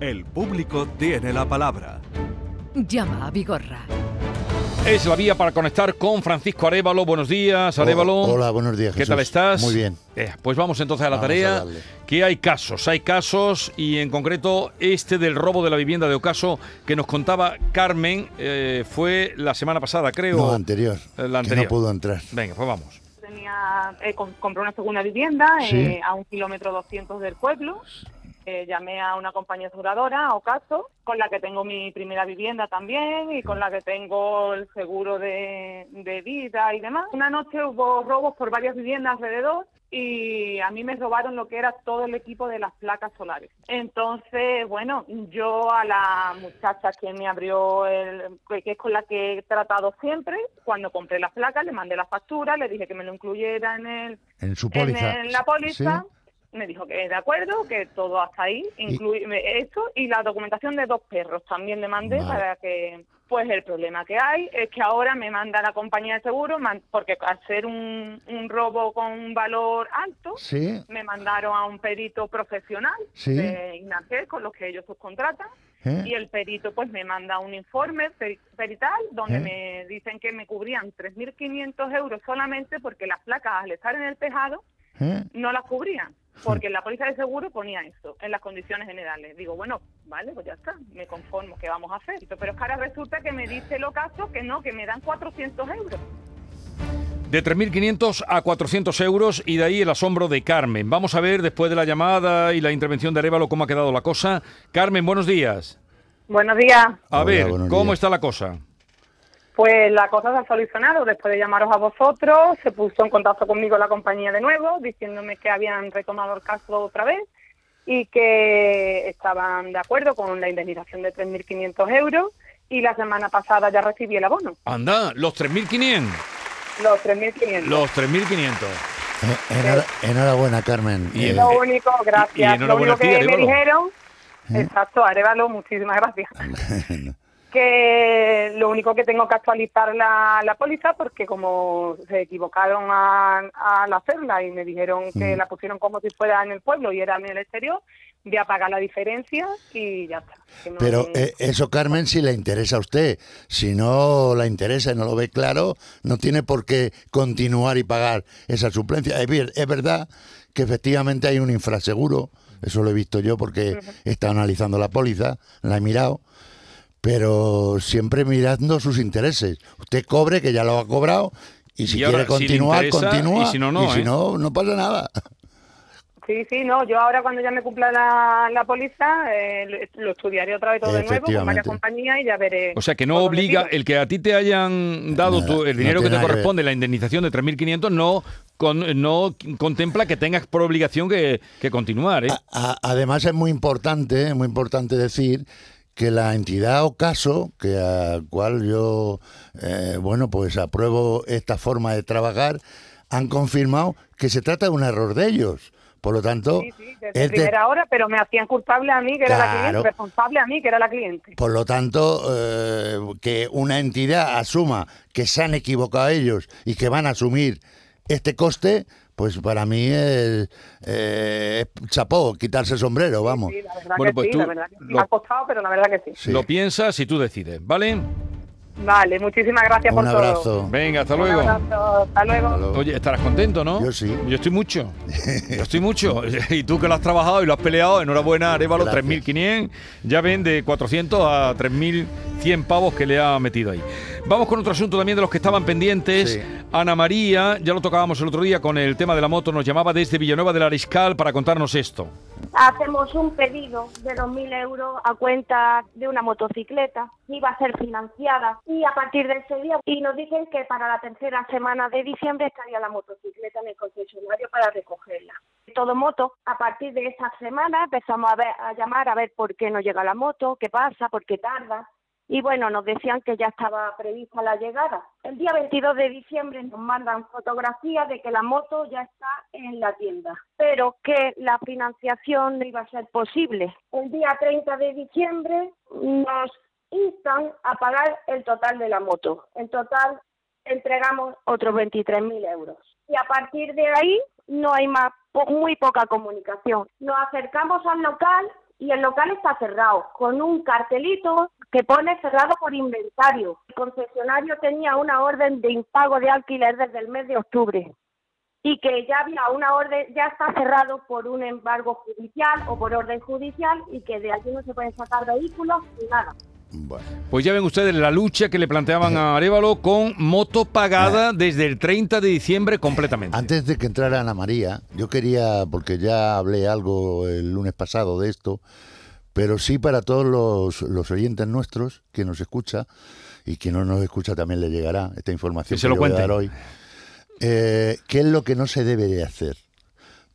El público tiene la palabra. Llama a Vigorra. Es la vía para conectar con Francisco Arevalo. Buenos días, Arevalo. Hola, buenos días. ¿Qué Jesús. tal estás? Muy bien. Eh, pues vamos entonces a la Vamos tarea. que hay casos, hay casos y en concreto este del robo de la vivienda de Ocaso que nos contaba Carmen eh, fue la semana pasada, creo. No, anterior. Eh, la Que anterior. no pudo entrar. Venga, pues vamos. tenía eh, com- compré una segunda vivienda Sí. eh, a un kilómetro 200 del pueblo. Eh, llamé a una compañía aseguradora, Ocaso, con la que tengo mi primera vivienda también y con la que tengo el seguro de, de vida y demás. Una noche hubo robos por varias viviendas alrededor y a mí me robaron lo que era todo el equipo de las placas solares. Entonces, bueno, yo a la muchacha que me abrió, el, que es con la que he tratado siempre, cuando compré las placas le mandé la factura, le dije que me lo incluyera en el En su en, póliza. en la póliza. Sí. Me dijo que de acuerdo, que todo hasta ahí, incluye esto y la documentación de dos perros también le mandé Vale. para que, pues el problema que hay es que ahora me manda la compañía de seguro, porque al ser un, un robo con un valor alto, Sí. me mandaron a un perito profesional Sí. de INACER con los que ellos subcontratan ¿eh? y el perito pues me manda un informe peri- perital donde ¿Eh? me dicen que me cubrían 3.500 euros solamente porque las placas al estar en el tejado ¿Eh? no las cubrían, porque en la póliza de seguro ponía eso, en las condiciones generales. Digo, bueno, vale, pues ya está, me conformo, ¿qué vamos a hacer? Pero es que ahora resulta que me dice el ocaso que no, que me dan 400 euros. De 3.500 a 400 euros y de ahí el asombro de Carmen. Vamos a ver después de la llamada y la intervención de Arevalo cómo ha quedado la cosa. Carmen, buenos días. Buenos días. A Hola, ver, ¿cómo días. está la cosa? Pues la cosa se ha solucionado. Después de llamaros a vosotros, se puso en contacto conmigo la compañía de nuevo, diciéndome que habían retomado el caso otra vez y que estaban de acuerdo con la indemnización de 3.500 euros. Y la semana pasada ya recibí el abono, Anda, los 3.500. los 3.500. Los 3.500. Eh, enhora- enhorabuena, Carmen. Y Eh, Lo único, y gracias. Lo enhorabuena único que me dijeron, ¿Eh? exacto, Arevalo, muchísimas gracias. que lo único que tengo que actualizar la, la póliza porque como se equivocaron a- al hacerla y me dijeron que Mm. la pusieron como si fuera en el pueblo y era en el exterior, voy a pagar la diferencia y ya está. No- Pero eh, eso, Carmen, si le interesa a usted. Si no la interesa y no lo ve claro, no tiene por qué continuar y pagar esa suplencia. Es, ver- es verdad que efectivamente hay un infraseguro, eso lo he visto yo porque he estado analizando la póliza, la he mirado, pero siempre mirando sus intereses. Usted cobre, que ya lo ha cobrado, y si Y ahora, quiere si continuar, interesa, continúa. y si no, no, Y si ¿eh? no, no pasa nada. Sí, sí, no, yo ahora cuando ya me cumpla la, la póliza eh, lo- estudiaré otra vez todo de nuevo con varias compañías y ya veré. O sea, que no obliga, el que a ti te hayan dado Nada, tu- el no dinero que te que corresponde, la indemnización de 3.500, no, con- no contempla que tengas por obligación que, que continuar. ¿eh? A- a- además es muy importante, es muy importante decir que la entidad o caso, que a cual yo, eh, bueno, pues apruebo esta forma de trabajar, han confirmado que se trata de un error de ellos. Por lo tanto, Sí, sí, desde es de- hora, pero me hacían culpable a mí, que era la Claro. cliente, responsable a mí, que era la cliente. por lo tanto, eh, que una entidad asuma que se han equivocado ellos y que van a asumir este coste, pues para mí es, eh, es chapó, quitarse el sombrero, vamos. Sí, la verdad Bueno, que pues sí, tú la verdad que sí. lo- Me ha costado, pero la verdad que sí. Sí. Lo piensas y tú decides, ¿vale? Vale, muchísimas gracias Un por todo. abrazo. Venga, hasta Un luego. abrazo, hasta luego. Oye, estarás contento, ¿no? Yo sí. Yo estoy mucho. Yo estoy mucho. Y tú que lo has trabajado y lo has peleado, enhorabuena, Arevalo, Gracias. 3.500. Ya ven de 400 a 3.100 pavos que le ha metido ahí. Vamos con otro asunto también de los que estaban pendientes. Sí. Ana María, ya lo tocábamos el otro día con el tema de la moto, nos llamaba desde Villanueva del Ariscal para contarnos esto. Hacemos un pedido de 2.000 euros a cuenta de una motocicleta, iba a ser financiada y a partir de ese día y nos dicen que para la tercera semana de diciembre estaría la motocicleta en el concesionario para recogerla. Todo moto, a partir de esa semana empezamos a, ver, a llamar a ver por qué no llega la moto, qué pasa, por qué tarda. Y bueno, nos decían que ya estaba prevista la llegada. El día 22 de diciembre nos mandan fotografías de que la moto ya está en la tienda, pero que la financiación no iba a ser posible. El día 30 de diciembre nos instan a pagar el total de la moto. En total entregamos otros 23.000 euros. Y a partir de ahí no hay más, muy poca comunicación. Nos acercamos al local y el local está cerrado, con un cartelito que pone cerrado por inventario. El concesionario tenía una orden de impago de alquiler desde el mes de octubre y que ya había una orden, ya está cerrado por un embargo judicial o por orden judicial y que de allí no se pueden sacar vehículos ni nada. Bueno. Pues ya ven ustedes la lucha que le planteaban a Arevalo con moto pagada desde el 30 de diciembre completamente. Antes de que entrara Ana María, yo quería, porque ya hablé algo el lunes pasado de esto, pero sí para todos los, los oyentes nuestros, que nos escucha, y quien no nos escucha también le llegará esta información Que se que, lo yo voy a cuente. dar hoy. Eh, ¿Qué es lo que no se debe de hacer?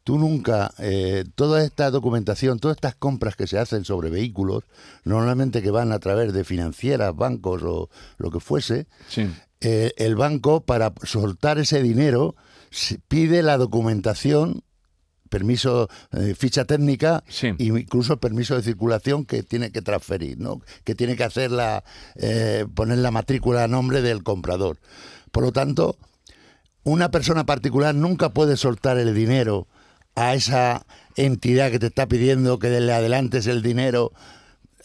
Tú nunca, eh, toda esta documentación, todas estas compras que se hacen sobre vehículos, normalmente que van a través de financieras, bancos o lo que fuese, Sí. eh, el banco para soltar ese dinero pide la documentación, permiso, eh, ficha técnica Sí. e incluso permiso de circulación que tiene que transferir, ¿no? que tiene que hacer la, eh, poner la matrícula a nombre del comprador. Por lo tanto, una persona particular nunca puede soltar el dinero a esa entidad que te está pidiendo que le adelantes el dinero.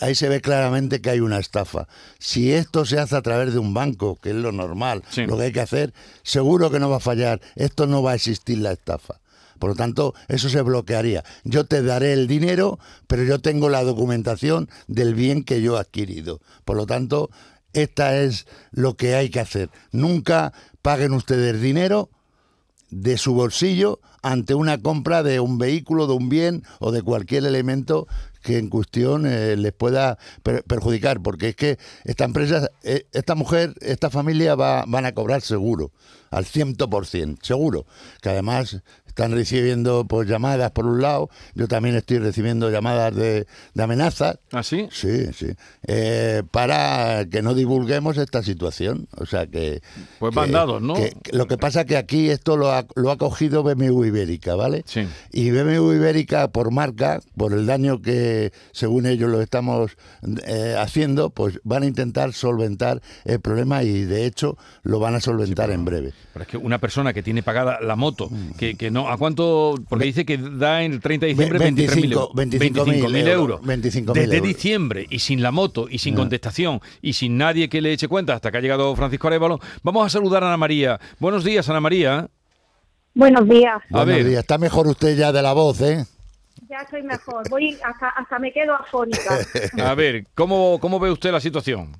Ahí se ve claramente que hay una estafa. Si esto se hace a través de un banco, que es lo normal, Sí. lo que hay que hacer, seguro que no va a fallar. Esto no va a existir la estafa. Por lo tanto, eso se bloquearía. Yo te daré el dinero, pero yo tengo la documentación del bien que yo he adquirido. Por lo tanto, esta es lo que hay que hacer. Nunca paguen ustedes dinero de su bolsillo ante una compra de un vehículo, de un bien o de cualquier elemento que en cuestión eh, les pueda per- perjudicar, porque es que esta empresa, eh, esta mujer, esta familia va, van a cobrar seguro, al 100%, seguro, que además están recibiendo pues llamadas por un lado, yo también estoy recibiendo llamadas de, de amenazas, ¿Ah, sí? Sí, sí. Eh, para que no divulguemos esta situación. O sea que. Pues que- van dados, ¿no? que- lo que pasa que aquí esto lo ha, lo ha cogido BMW Ibérica, ¿vale? Sí. Y BMW Ibérica, por marca, por el daño que según ellos lo estamos eh, haciendo, pues van a intentar solventar el problema y de hecho lo van a solventar en breve. Pero es que una persona que tiene pagada la moto, Mm. que, que no, ¿a cuánto? Porque dice que da en el 30 de diciembre 23.000 euros. 25.000 euros. 25.000 Desde euros. diciembre y sin la moto y sin contestación y sin nadie que le eche cuenta hasta que ha llegado Francisco Arevalo, vamos a saludar a Ana María. Buenos días, Ana María. Buenos días, A Buenos ver. días. Está mejor usted ya de la voz, ¿eh? ya estoy mejor. Voy hasta, hasta me quedo afónica, A ver, ¿cómo, cómo ve usted la situación?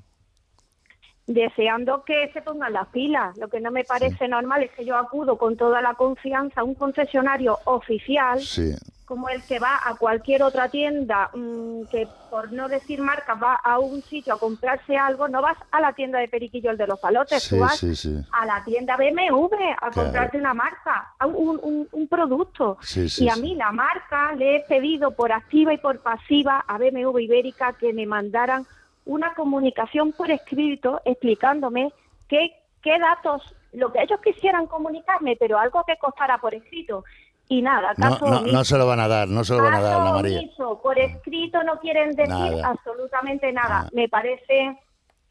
Deseando que se pongan las pilas. Lo que no me parece normal es que yo acudo con toda la confianza a un concesionario oficial Sí. como el que va a cualquier otra tienda, mm, que por no decir marcas va a un sitio a comprarse algo, no vas a la tienda de Periquillo el de los palotes, Sí, tú vas a la tienda BMW a Claro. comprarte una marca, a un, un- un producto. Y a mí la marca le he pedido por activa y por pasiva a BMW Ibérica que me mandaran una comunicación por escrito explicándome qué, qué datos, lo que ellos quisieran comunicarme, pero algo que costara por escrito. Y nada, caso no, no se lo van a dar, no se lo van a dar, Ana María. omiso, por escrito no quieren decir Nada. absolutamente nada. Ah. Me parece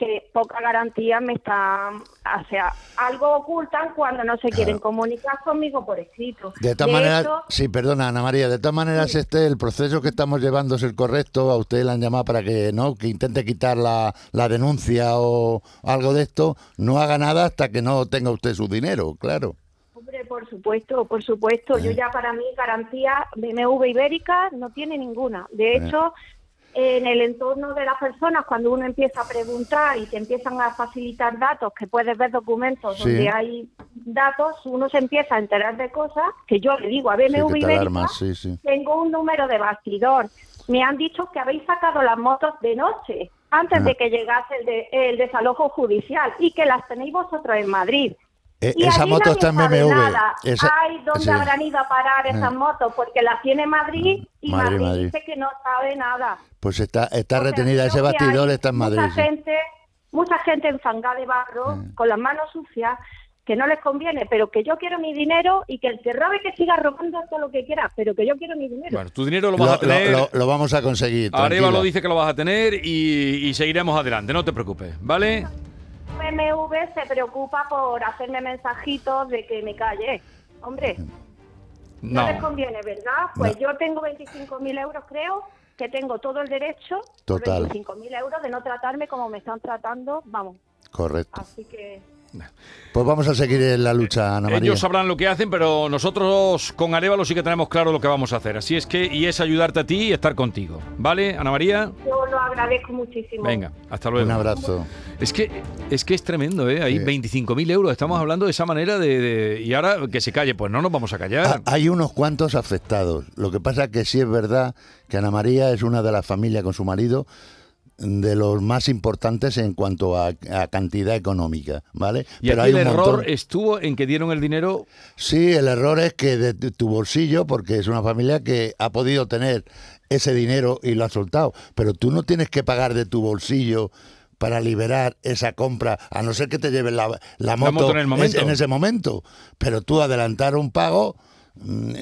que poca garantía me están, o sea, algo ocultan cuando no se quieren comunicar conmigo por escrito. De todas maneras, hecho, sí, perdona, Ana María, de todas maneras este, el proceso que estamos llevando es el correcto, a usted le han llamado para que no, que intente quitar la, la denuncia o algo de esto, no haga nada hasta que no tenga usted su dinero, claro. Hombre, por supuesto, por supuesto. Eh. Yo ya para mí garantía BMW Ibérica no tiene ninguna. De Eh. hecho, en el entorno de las personas, cuando uno empieza a preguntar y te empiezan a facilitar datos, que puedes ver documentos Sí. donde hay datos, uno se empieza a enterar de cosas que yo le digo a BMW Ibérica, sí, sí. tengo un número de bastidor. Me han dicho que habéis sacado las motos de noche, antes Ah. de que llegase el, de- el desalojo judicial, y que las tenéis vosotros en Madrid. Eh, Y esa allí moto está en BMW. Esa- Ay, ¿dónde sí. habrán ido a parar esas Ah. motos? Porque las tiene Madrid y Madrid, Madrid, Madrid. dice que no sabe nada. Pues está, está O sea, retenida, ese bastidor está en Madrid. Mucha sí. gente, mucha gente enfangada de barro, con las manos sucias, que no les conviene, pero que yo quiero mi dinero y que el que robe que siga robando todo lo que quiera, pero que yo quiero mi dinero. Bueno, tu dinero lo Lo, vas a tener. lo- lo- lo vamos a conseguir. Areva tranquila. lo dice que lo vas a tener y, y seguiremos adelante, no te preocupes, ¿vale? BMW se preocupa por hacerme mensajitos de que me calle. Hombre, no, les No. conviene, ¿verdad? Pues yo tengo 25.000 euros, creo, que tengo todo el derecho, Total. por 25.000 euros, de no tratarme como me están tratando, vamos. Correcto. Así que Pues vamos a seguir en la lucha, Ana María. Ellos sabrán lo que hacen, pero nosotros con Arevalo sí que tenemos claro lo que vamos a hacer. Así es que, y es ayudarte a ti y estar contigo. ¿Vale, Ana María? yo lo agradezco muchísimo. Venga, hasta luego. Un abrazo. Es que es que es tremendo, ¿eh? Hay Sí. 25.000 euros. Estamos hablando de esa manera de, de- Y ahora que se calle, pues no nos vamos a callar. Ha- Hay unos cuantos afectados. Lo que pasa es que sí es verdad que Ana María es una de las familias con su marido de los más importantes en cuanto a, a cantidad económica, ¿vale? y aquí hay el un error montón- estuvo en que dieron el dinero. Sí, el error es que de tu bolsillo, porque es una familia que ha podido tener ese dinero y lo ha soltado, pero tú no tienes que pagar de tu bolsillo para liberar esa compra, a no ser que te lleves la, la moto, moto en en ese momento. Pero tú adelantar un pago,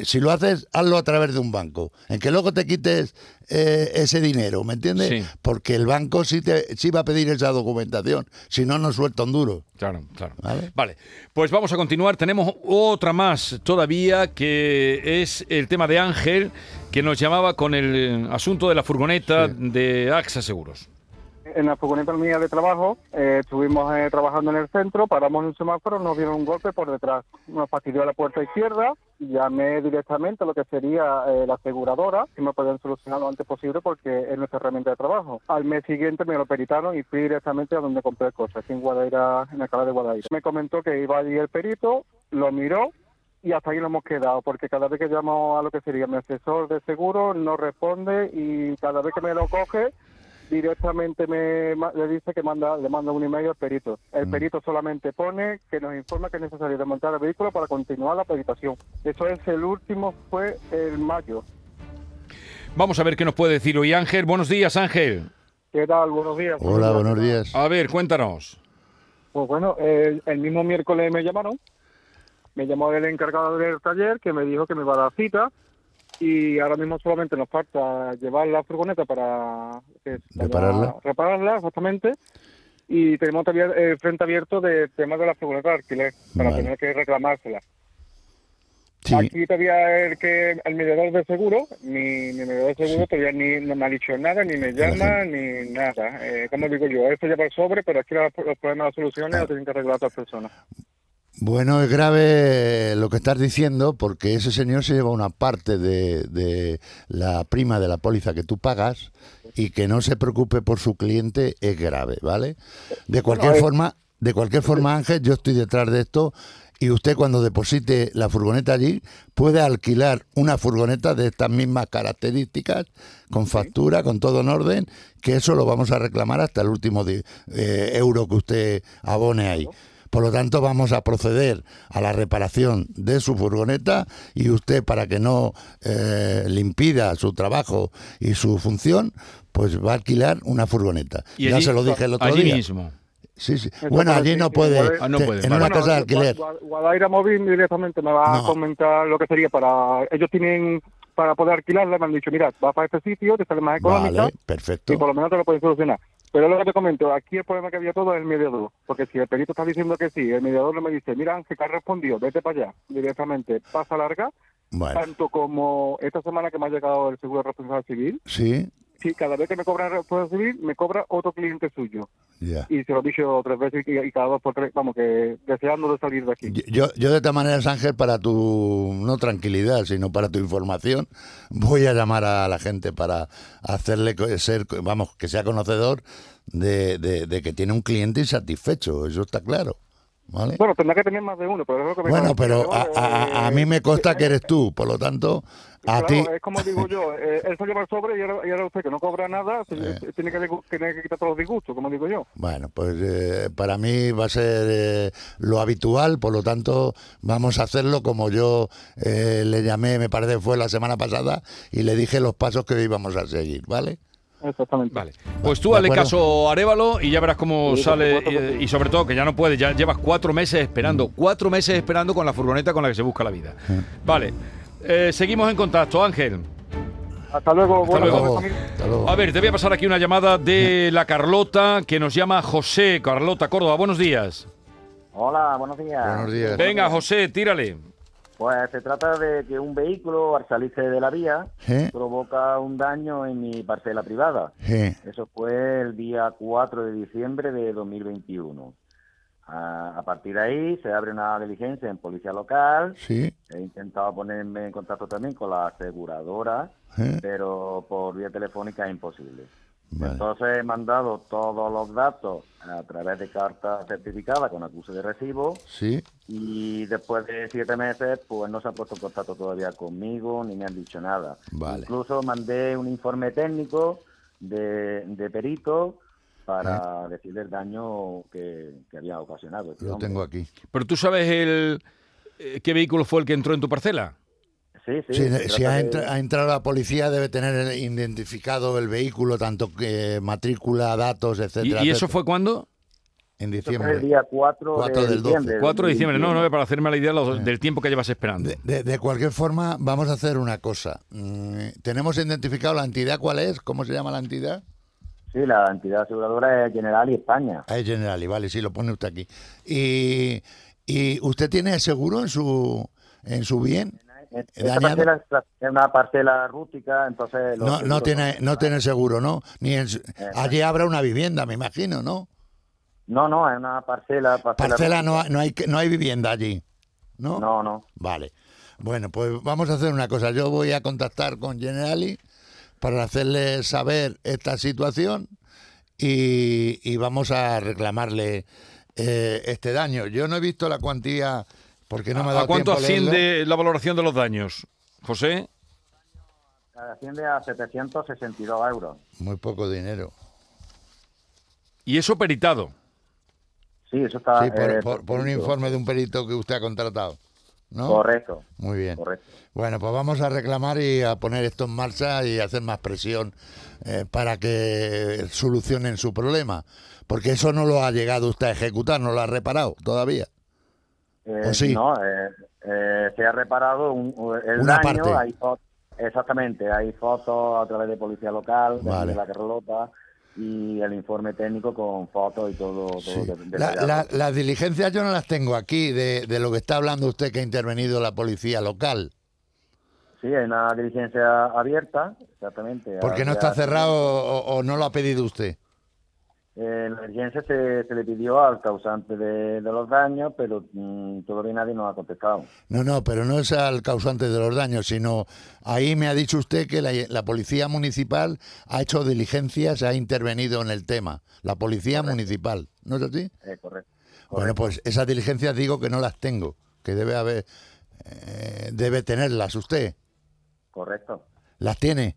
si lo haces, hazlo a través de un banco, en que luego te quites eh, ese dinero, ¿me entiendes? Sí. Porque el banco sí, te, sí va a pedir esa documentación, si no, no suelta un duro. Claro, claro. ¿Vale? Vale, pues vamos a continuar. Tenemos otra más todavía que es el tema de Ángel, que nos llamaba con el asunto de la furgoneta de AXA Seguros. En la furgoneta mía de trabajo, eh, estuvimos eh, trabajando en el centro, paramos en un semáforo, nos dieron un golpe por detrás. Nos fastidió la puerta izquierda, llamé directamente a lo que sería eh, la aseguradora, que me pueden solucionar lo antes posible porque es nuestra herramienta de trabajo. Al mes siguiente me lo peritaron y fui directamente a donde compré el coche, aquí en Guadaira, en la cala de Guadaira. Me comentó que iba allí el perito, lo miró y hasta ahí lo hemos quedado, porque cada vez que llamo a lo que sería mi asesor de seguro no responde y cada vez que me lo coge directamente me le dice que manda le manda un email al perito. El Mm. perito solamente pone que nos informa que es necesario desmontar el vehículo para continuar la peritación. Eso es el último, fue el mayo. Vamos a ver qué nos puede decir hoy Ángel. Buenos días, Ángel. ¿Qué tal? Buenos días. Hola, buenos días. A ver, cuéntanos. Pues bueno, el, el mismo miércoles me llamaron, me llamó el encargado del taller que me dijo que me iba a dar cita y ahora mismo solamente nos falta llevar la furgoneta para, que- Repararla. repararla, exactamente. Y tenemos todavía el frente abierto de tema de la furgoneta de alquiler para Vale. tener que reclamársela. Sí. Aquí todavía el que el mediador de seguro, mi, mi mediador de seguro todavía ni no me ha dicho nada, ni me llama, ni nada. Eh, como digo yo, esto lleva el sobre, pero aquí los, los problemas, las soluciones los tienen que arreglar otras personas. Bueno, es grave lo que estás diciendo porque ese señor se lleva una parte de, de la prima de la póliza que tú pagas y que no se preocupe por su cliente es grave, ¿vale? De cualquier Bueno, forma, de cualquier forma, Ángel, yo estoy detrás de esto y usted cuando deposite la furgoneta allí puede alquilar una furgoneta de estas mismas características con factura, con todo en orden, que eso lo vamos a reclamar hasta el último eh, euro que usted abone ahí. Por lo tanto, vamos a proceder a la reparación de su furgoneta y usted, para que no eh, le impida su trabajo y su función, pues va a alquilar una furgoneta. Y ya allí- se lo dije el otro allí día. mismo. Sí, sí. Bueno, allí no puede. Ah, no puede, En vale. una casa de alquiler. Gua- Guadaira Móvil directamente me va No. a comentar lo que sería para... Ellos tienen, para poder alquilarla, me han dicho, mira, va para este sitio, te sale más económica Vale, y perfecto. por lo menos te lo pueden solucionar. Pero lo que te comento, aquí el problema que había todo es el mediador. Porque si el perito está diciendo que sí, el mediador no me dice, mira Ángel, que has respondido, vete para allá, directamente, pasa larga, Bueno, tanto como esta semana que me ha llegado el seguro de responsabilidad civil, sí, sí, cada vez que me cobra responsabilidad civil, me cobra otro cliente suyo. Y se lo he dicho tres veces y, y cada dos por tres, vamos, que deseando de salir de aquí. Yo, yo de esta manera, Ángel, para tu, no tranquilidad, sino para tu información, voy a llamar a la gente para hacerle ser, vamos, que sea conocedor de, de- de que tiene un cliente insatisfecho, eso está claro. ¿Vale? Bueno, tendrá que tener más de uno, pero es lo que me Bueno, pero a, a- a mí me consta que eres tú, por lo tanto, a Claro, ti... es como digo yo, eh, él se lleva el sobre y ahora, y ahora usted que no cobra nada, Eh. tiene, que, tiene que quitar todos los disgustos, como digo yo. Bueno, pues eh, para mí va a ser eh, lo habitual, por lo tanto vamos a hacerlo como yo le llamé, me parece fue la semana pasada, y le dije los pasos que íbamos a seguir, ¿vale? Exactamente. Vale. Pues tú ¿De hazle caso a Arévalo y ya verás cómo Sí, sale. y sobre todo que ya no puedes, ya llevas cuatro meses esperando. Cuatro meses esperando con la furgoneta con la que se busca la vida. Vale. Eh, seguimos en contacto, Ángel. Hasta luego. Hasta buenas luego. tardes, Hasta familia. hasta luego. A ver, te voy a pasar aquí una llamada de la Carlota que nos llama José. Carlota Córdoba, buenos días. Hola, buenos días. Buenos días. Venga, José, tírale. Pues se trata de que un vehículo al salirse de la vía ¿Eh? provoca un daño en mi parcela privada. ¿Eh? Eso fue el día 4 de diciembre de 2021. A, a partir de ahí se abre una diligencia en policía local. Sí. He intentado ponerme en contacto también con la aseguradora, ¿Eh? pero por vía telefónica es imposible. Vale. Entonces he mandado todos los datos a través de carta certificada con acuse de recibo Sí. y después de siete meses pues no se ha puesto en contacto todavía conmigo ni me han dicho nada. Vale. Incluso mandé un informe técnico de, de perito para decir el daño que, que había ocasionado. este Lo hombre. tengo aquí. Pero tú sabes el eh, qué vehículo fue el que entró en tu parcela. Sí, sí. Si, ha, de- entra- ha entrado la policía, debe tener identificado el vehículo, tanto que matrícula, datos, ¿Y, etcétera. y eso etcétera. fue cuándo? en Eso fue el diciembre. día 4, Cuatro de del 12. diciembre. 4 de diciembre, no, 2021. no, para hacerme la idea lo- del tiempo que llevas esperando. De, de- de cualquier forma, vamos a hacer una cosa. Mm, Tenemos identificado la entidad, ¿cuál es? ¿Cómo se llama la entidad? Sí, la entidad aseguradora es General y España. Ah, Es Generali, vale, sí, lo pone usted aquí. Y, y usted tiene seguro en su en su bien? Esta dañado? parcela es- una parcela rústica, entonces... No, no tiene no tiene seguro, ¿no? Ni en su- allí habrá una vivienda, me imagino, ¿no? No, no, es una parcela... Parcela, Parcela no no hay no hay vivienda allí, ¿no? No, no. Vale. Bueno, pues vamos a hacer una cosa. Yo voy a contactar con Generali para hacerle saber esta situación y, y vamos a reclamarle eh, este daño. Yo no he visto la cuantía porque no me ha ¿A cuánto tiempo a leerlo. asciende la valoración de los daños, José? Asciende a 762 euros. Muy poco dinero. Y eso peritado. Sí, eso está... Sí, por, eh, por- por un informe de un perito que usted ha contratado. ¿no? Correcto, Muy bien. correcto. Bueno, pues vamos a reclamar y a poner esto en marcha y hacer más presión eh, para que solucionen su problema. Porque eso no lo ha llegado usted a ejecutar, no lo ha reparado todavía. Eh, ¿O sí? No, eh, eh, se ha reparado un, el Una daño, parte. hay exactamente, hay fotos a través de policía local, de, Vale. de la Carlota y el informe técnico con fotos y todo. todo Sí. de- La- la- las diligencias yo no las tengo aquí de, de lo que está hablando usted que ha intervenido la policía local. Sí, hay una diligencia abierta, exactamente. ¿Por qué no está cerrado o, o no lo ha pedido usted? Eh, la se, se le pidió al causante de, de los daños, pero mm, todavía nadie nos ha contestado. No, no, pero no es al causante de los daños, sino ahí me ha dicho usted que la, la policía municipal ha hecho diligencias, ha intervenido en el tema. La policía municipal, ¿no es así? Eh, correcto. Bueno, pues esas diligencias digo que no las tengo, que debe haber, eh, debe tenerlas usted. Correcto. ¿Las tiene?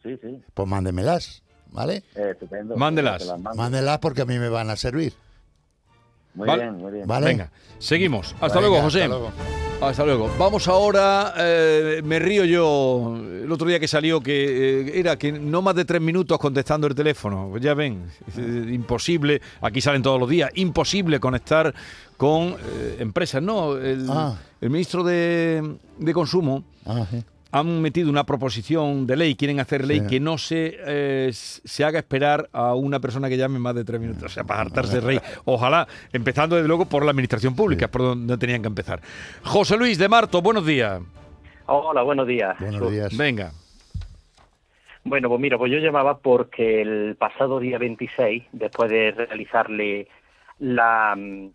Sí, sí. Pues mándemelas, ¿vale? Eh, estupendo. Mándelas. Mándelas porque a mí me van a servir, Muy Vale. bien, muy bien. ¿vale? Venga, seguimos. Hasta Venga, luego, José. hasta luego. Hasta luego. Vamos ahora, eh, me río yo, el otro día que salió que eh, era que no más de tres minutos contestando el teléfono. Ya ven, eh, imposible, aquí salen todos los días, imposible conectar con eh, empresas. No, el, Ah. el ministro de, de Consumo Ah, sí. Han metido una proposición de ley, quieren hacer ley Sí. que no se, eh, se haga esperar a una persona que llame más de tres minutos, o sea, para hartarse de rey. Ojalá, empezando desde luego por la administración pública, es por donde tenían que empezar. José Luis de Marto, buenos días. Hola, buenos días. Buenos días. Venga. Bueno, pues mira, pues yo llamaba porque el pasado día 26, después de realizarle la mm,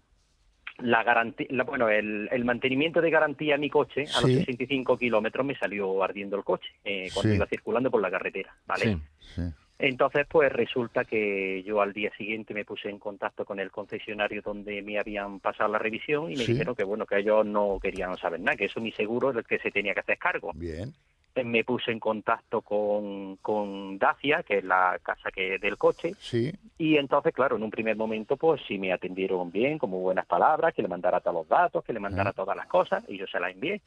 la garantía, bueno, el, el mantenimiento de garantía a mi coche a los Sí. 65 kilómetros me salió ardiendo el coche eh, cuando Sí. iba circulando por la carretera, ¿vale? Sí. Entonces, pues resulta que yo al día siguiente me puse en contacto con el concesionario donde me habían pasado la revisión y me dijeron que bueno, que ellos no querían saber nada, que eso mi seguro es el que se tenía que hacer cargo Bien. Eh, me puse en contacto con, con Dacia, que es la casa que del coche, Sí. y entonces, claro, en un primer momento, pues sí me atendieron bien, con muy buenas palabras, que le mandara todos los datos, que le mandara Ah. todas las cosas, y yo se las envié.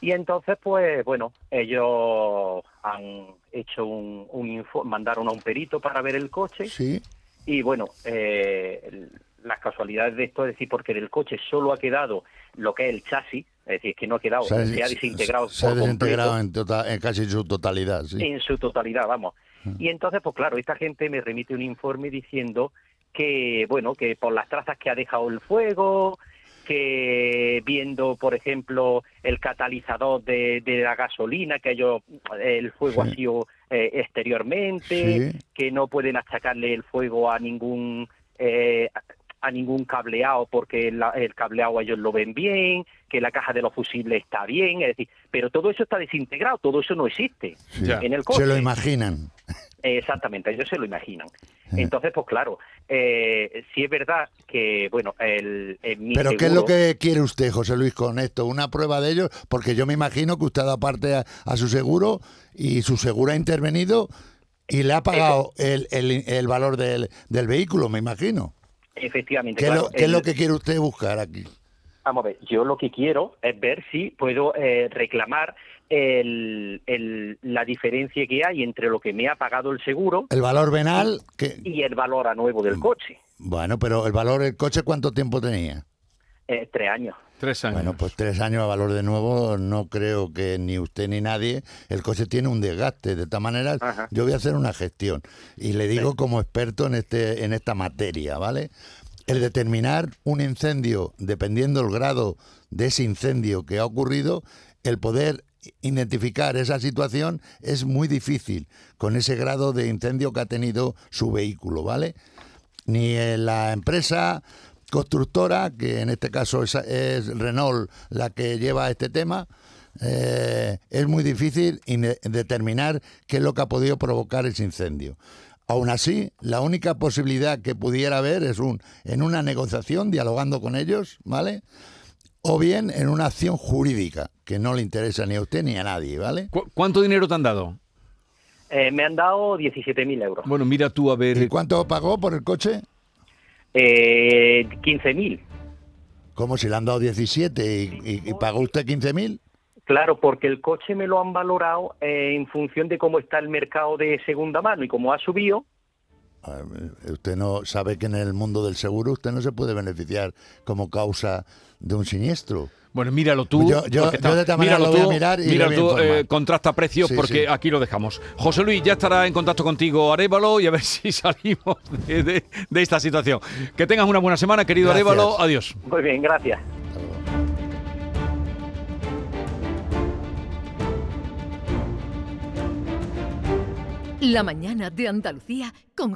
Y entonces, pues bueno, ellos han hecho un, un info, mandaron a un perito para ver el coche, Sí. y bueno, eh, las casualidades de esto es decir, porque del coche solo ha quedado lo que es el chasis, es decir, que no ha quedado, se, ha desintegrado Se ha desintegrado en, tota- en casi su totalidad, sí. en su totalidad, vamos. Mm. Y entonces, pues claro, esta gente me remite un informe diciendo que, bueno, que por las trazas que ha dejado el fuego, que viendo, por ejemplo, el catalizador de, de la gasolina, que ellos, el fuego Sí. ha sido eh, exteriormente, Sí. que no pueden achacarle el fuego a ningún eh, a ningún cableado porque la- el cableado ellos lo ven bien, que la caja de los fusibles está bien, es decir, pero todo eso está desintegrado, todo eso no existe en el coche. Se lo imaginan. Exactamente, ellos se lo imaginan. Entonces, pues claro, eh, sí es verdad que, bueno, el, mi Pero ¿qué es lo que quiere usted, José Luis, con esto? ¿Una prueba de ello? Porque yo me imagino que usted ha dado parte a, a su seguro y su seguro ha intervenido y le ha pagado el, el- el valor del, del vehículo, me imagino. Efectivamente, ¿Qué, es claro, lo, qué es el- lo que quiere usted buscar aquí? Vamos a ver, yo lo que quiero es ver si puedo eh, reclamar el, el- la diferencia que hay entre lo que me ha pagado el seguro El valor venal, que y el valor a nuevo del coche. bueno, pero el valor del coche, ¿cuánto tiempo tenía? Eh, tres años. Tres años. Bueno, pues tres años a valor de nuevo, no creo que ni usted ni nadie. El coche tiene un desgaste. De esta manera, Ajá. yo voy a hacer una gestión. Y le digo como experto en, este, en esta materia, ¿vale? El determinar un incendio, dependiendo el grado de ese incendio que ha ocurrido, el poder identificar esa situación es muy difícil con ese grado de incendio que ha tenido su vehículo, ¿vale? ni en la empresa constructora, que en este caso es, es Renault la que lleva este tema, eh, es muy difícil determinar qué es lo que ha podido provocar ese incendio. Aún así, la única posibilidad que pudiera haber es un en una negociación, dialogando con ellos, ¿vale? O bien en una acción jurídica, que no le interesa ni a usted ni a nadie, ¿vale? ¿Cu- ¿Cuánto dinero te han dado? Eh, me han dado 17.000 euros. Bueno, mira tú a ver. ¿Y cuánto pagó por el coche? Eh, 15.000. Como si le han dado 17 y, y- y pagó usted 15.000. Claro, porque el coche me lo han valorado eh, en función de cómo está el mercado de segunda mano y como ha subido, A ver, Usted no sabe que en el mundo del seguro usted no se puede beneficiar como causa de un siniestro. Bueno, míralo tú. Yo- yo- yo de esta manera míralo lo voy a tú, mirar y míralo tú, eh, contrasta precios Sí, porque sí. aquí lo dejamos. José Luis ya estará en contacto contigo, Arevalo, y a ver si salimos de, de- de esta situación. Que tengas una buena semana, querido Gracias. Arevalo. Adiós. muy bien, gracias. La mañana de Andalucía con